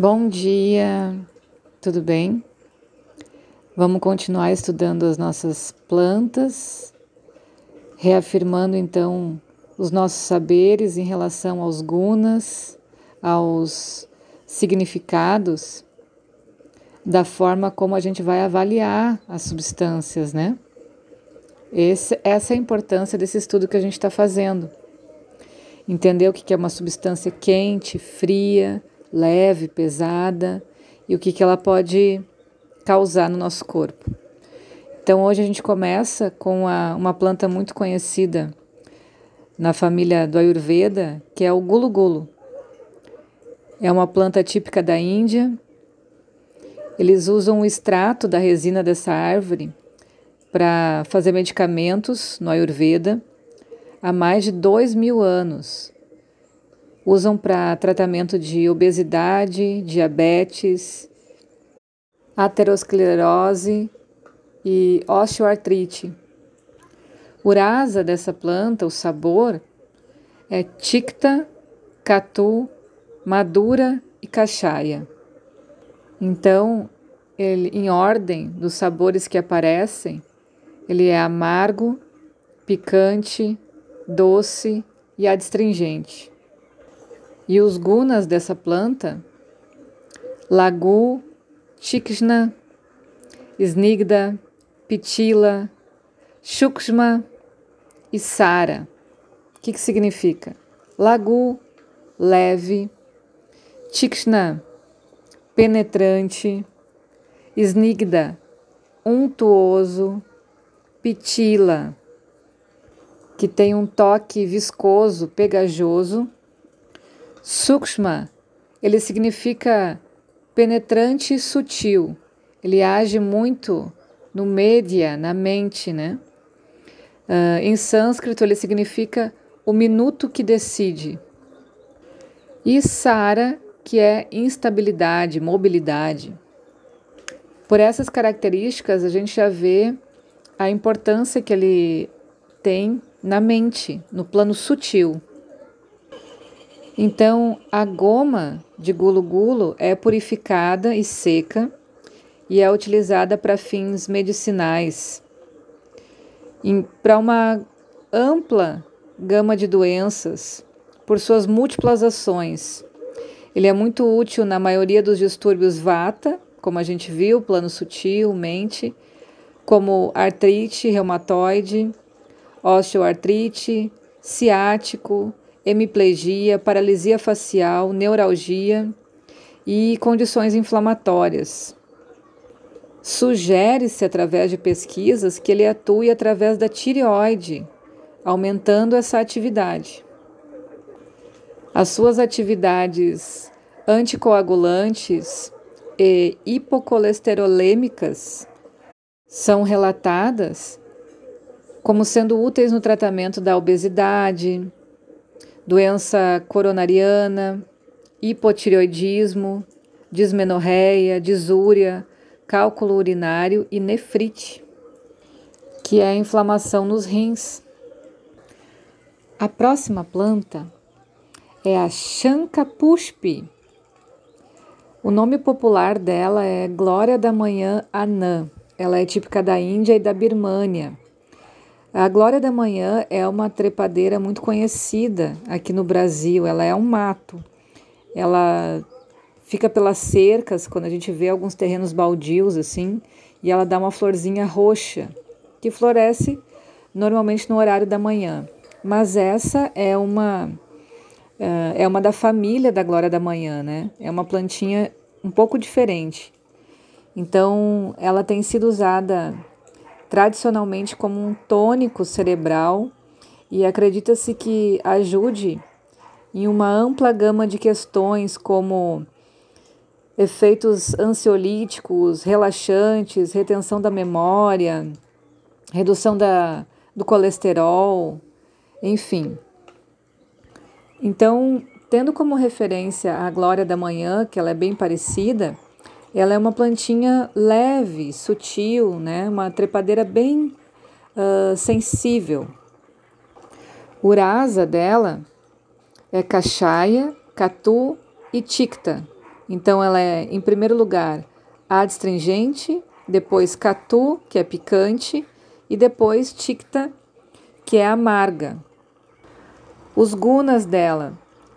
Bom dia, tudo bem? Vamos continuar estudando as nossas plantas, reafirmando então os nossos saberes em relação aos gunas, aos significados, da forma como a gente vai avaliar as substâncias, né? Esse, essa é a importância desse estudo que a gente está fazendo. Entender o que é uma substância quente, fria, leve, pesada e o que, que ela pode causar no nosso corpo. Então hoje a gente começa com a, uma planta muito conhecida na família do Ayurveda, que é o gulu gulu. É uma planta típica da Índia. Eles usam o extrato da resina dessa árvore para fazer medicamentos no Ayurveda há mais de dois mil anos usam para tratamento de obesidade, diabetes, aterosclerose e osteoartrite. O rasa dessa planta, o sabor, é ticta, catu, madura e cachaia. Então, ele, em ordem dos sabores que aparecem, ele é amargo, picante, doce e adstringente. E os gunas dessa planta, Lagu, Chikshna, Snigda, Pitila, Shukshma e Sara. O que, que significa? Lagu, leve, Chikshna, penetrante, Snigda, untuoso, Pitila, que tem um toque viscoso, pegajoso Sukshma, ele significa penetrante e sutil. Ele age muito no média, na mente, né? Uh, em sânscrito, ele significa o minuto que decide. E Sara, que é instabilidade, mobilidade. Por essas características, a gente já vê a importância que ele tem na mente, no plano sutil. Então, a goma de gulo-gulo é purificada e seca e é utilizada para fins medicinais, para uma ampla gama de doenças, por suas múltiplas ações. Ele é muito útil na maioria dos distúrbios vata, como a gente viu, plano sutil, mente, como artrite reumatoide, osteoartrite, ciático, hemiplegia, paralisia facial, neuralgia e condições inflamatórias. Sugere-se através de pesquisas que ele atue através da tireoide, aumentando essa atividade. As suas atividades anticoagulantes e hipocolesterolêmicas são relatadas como sendo úteis no tratamento da obesidade, doença coronariana, hipotireoidismo, dismenorreia, disúria, cálculo urinário e nefrite, que é a inflamação nos rins. A próxima planta é a Shankapushpi. O nome popular dela é Glória da Manhã Anã. Ela é típica da Índia e da Birmânia. A Glória da Manhã é uma trepadeira muito conhecida aqui no Brasil. Ela é um mato. Ela fica pelas cercas, quando a gente vê alguns terrenos baldios assim, e ela dá uma florzinha roxa, que floresce normalmente no horário da manhã. Mas essa é uma eh, é uma da família da Glória da Manhã, né? É uma plantinha um pouco diferente. Então, ela tem sido usada tradicionalmente como um tônico cerebral e acredita-se que ajude em uma ampla gama de questões como efeitos ansiolíticos, relaxantes, retenção da memória, redução da, do colesterol, enfim. Então, tendo como referência a Glória da Manhã, que ela é bem parecida, ela é uma plantinha leve, sutil, né? uma trepadeira bem uh, sensível. O rasa dela é cachaia, catu e ticta, Então, ela é, em primeiro lugar, adstringente, depois catu, que é picante, e depois ticta, que é amarga. Os gunas dela,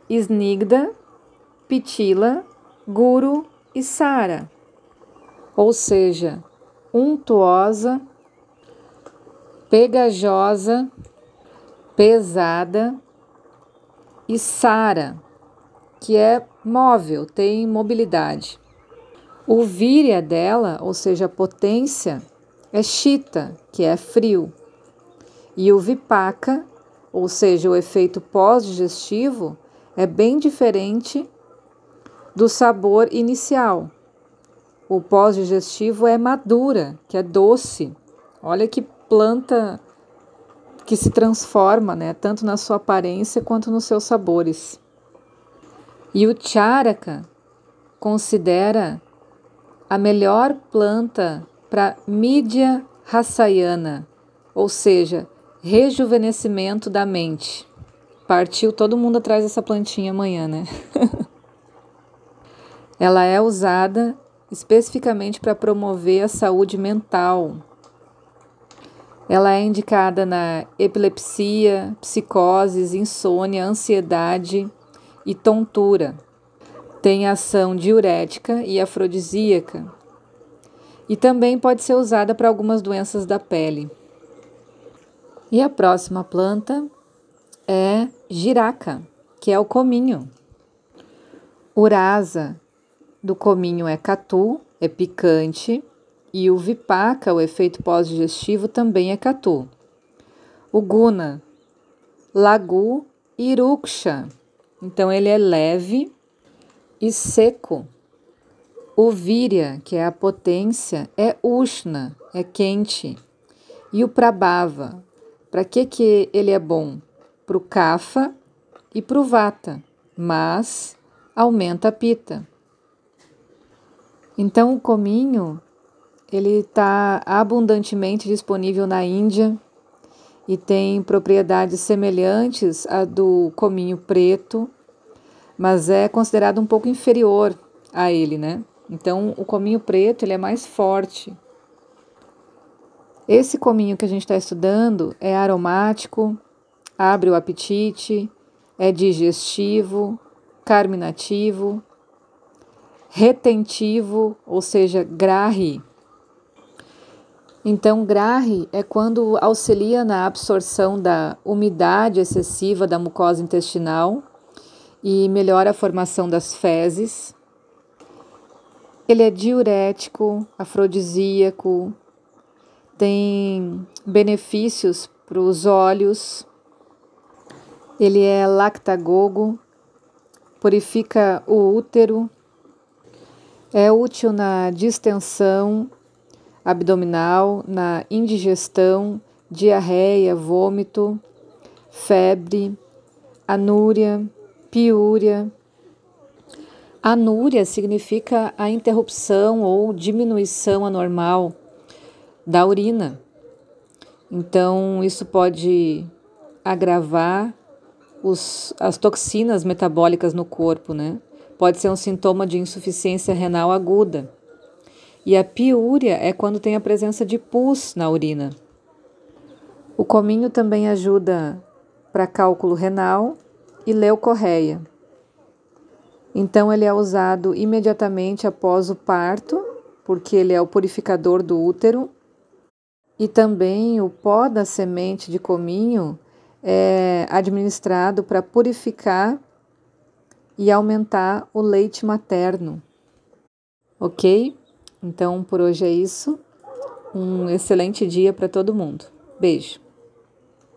snigda, pitila, guru e sara, ou seja, untuosa, pegajosa, pesada e sara, que é móvel, tem mobilidade. O víria dela, ou seja, a potência, é chita, que é frio. E o vipaka, ou seja, o efeito pós-digestivo, é bem diferente do sabor inicial. O pós-digestivo é madura, que é doce. Olha que planta que se transforma, né, tanto na sua aparência quanto nos seus sabores. E o charaka considera a melhor planta para mídia rassayana, ou seja, rejuvenescimento da mente. Partiu todo mundo atrás dessa plantinha amanhã, né? Ela é usada especificamente para promover a saúde mental. Ela é indicada na epilepsia, psicoses, insônia, ansiedade e tontura. Tem ação diurética e afrodisíaca. E também pode ser usada para algumas doenças da pele. E a próxima planta é giraca, que é o cominho. Urasa do cominho é catu, é picante, e o vipaka, o efeito pós-digestivo, também é catu. O guna, lagu iruksha, então ele é leve e seco. O virya, que é a potência, é ushna, é quente. E o prabhava, para que, que ele é bom? Para o kapha e para o vata, mas aumenta a pita. Então o cominho ele está abundantemente disponível na Índia e tem propriedades semelhantes à do cominho preto, mas é considerado um pouco inferior a ele, né? Então, o cominho preto ele é mais forte. Esse cominho que a gente está estudando é aromático, abre o apetite, é digestivo, carminativo, retentivo, ou seja, grahi. Então, grahi é quando auxilia na absorção da umidade excessiva da mucosa intestinal e melhora a formação das fezes. Ele é diurético, afrodisíaco, tem benefícios para os olhos. Ele é lactagogo, purifica o útero, é útil na distensão abdominal, na indigestão, diarreia, vômito, febre, anúria, piúria. Anúria significa a interrupção ou diminuição anormal da urina. Então, isso pode agravar os, as toxinas metabólicas no corpo, né? Pode ser um sintoma de insuficiência renal aguda. E a piúria é quando tem a presença de pus na urina. O cominho também ajuda para cálculo renal e leucorreia. Então ele é usado imediatamente após o parto, porque ele é o purificador do útero. E também o pó da semente de cominho é administrado para purificar e aumentar o leite materno. Ok? Então, por hoje é isso. Um excelente dia para todo mundo. Beijo.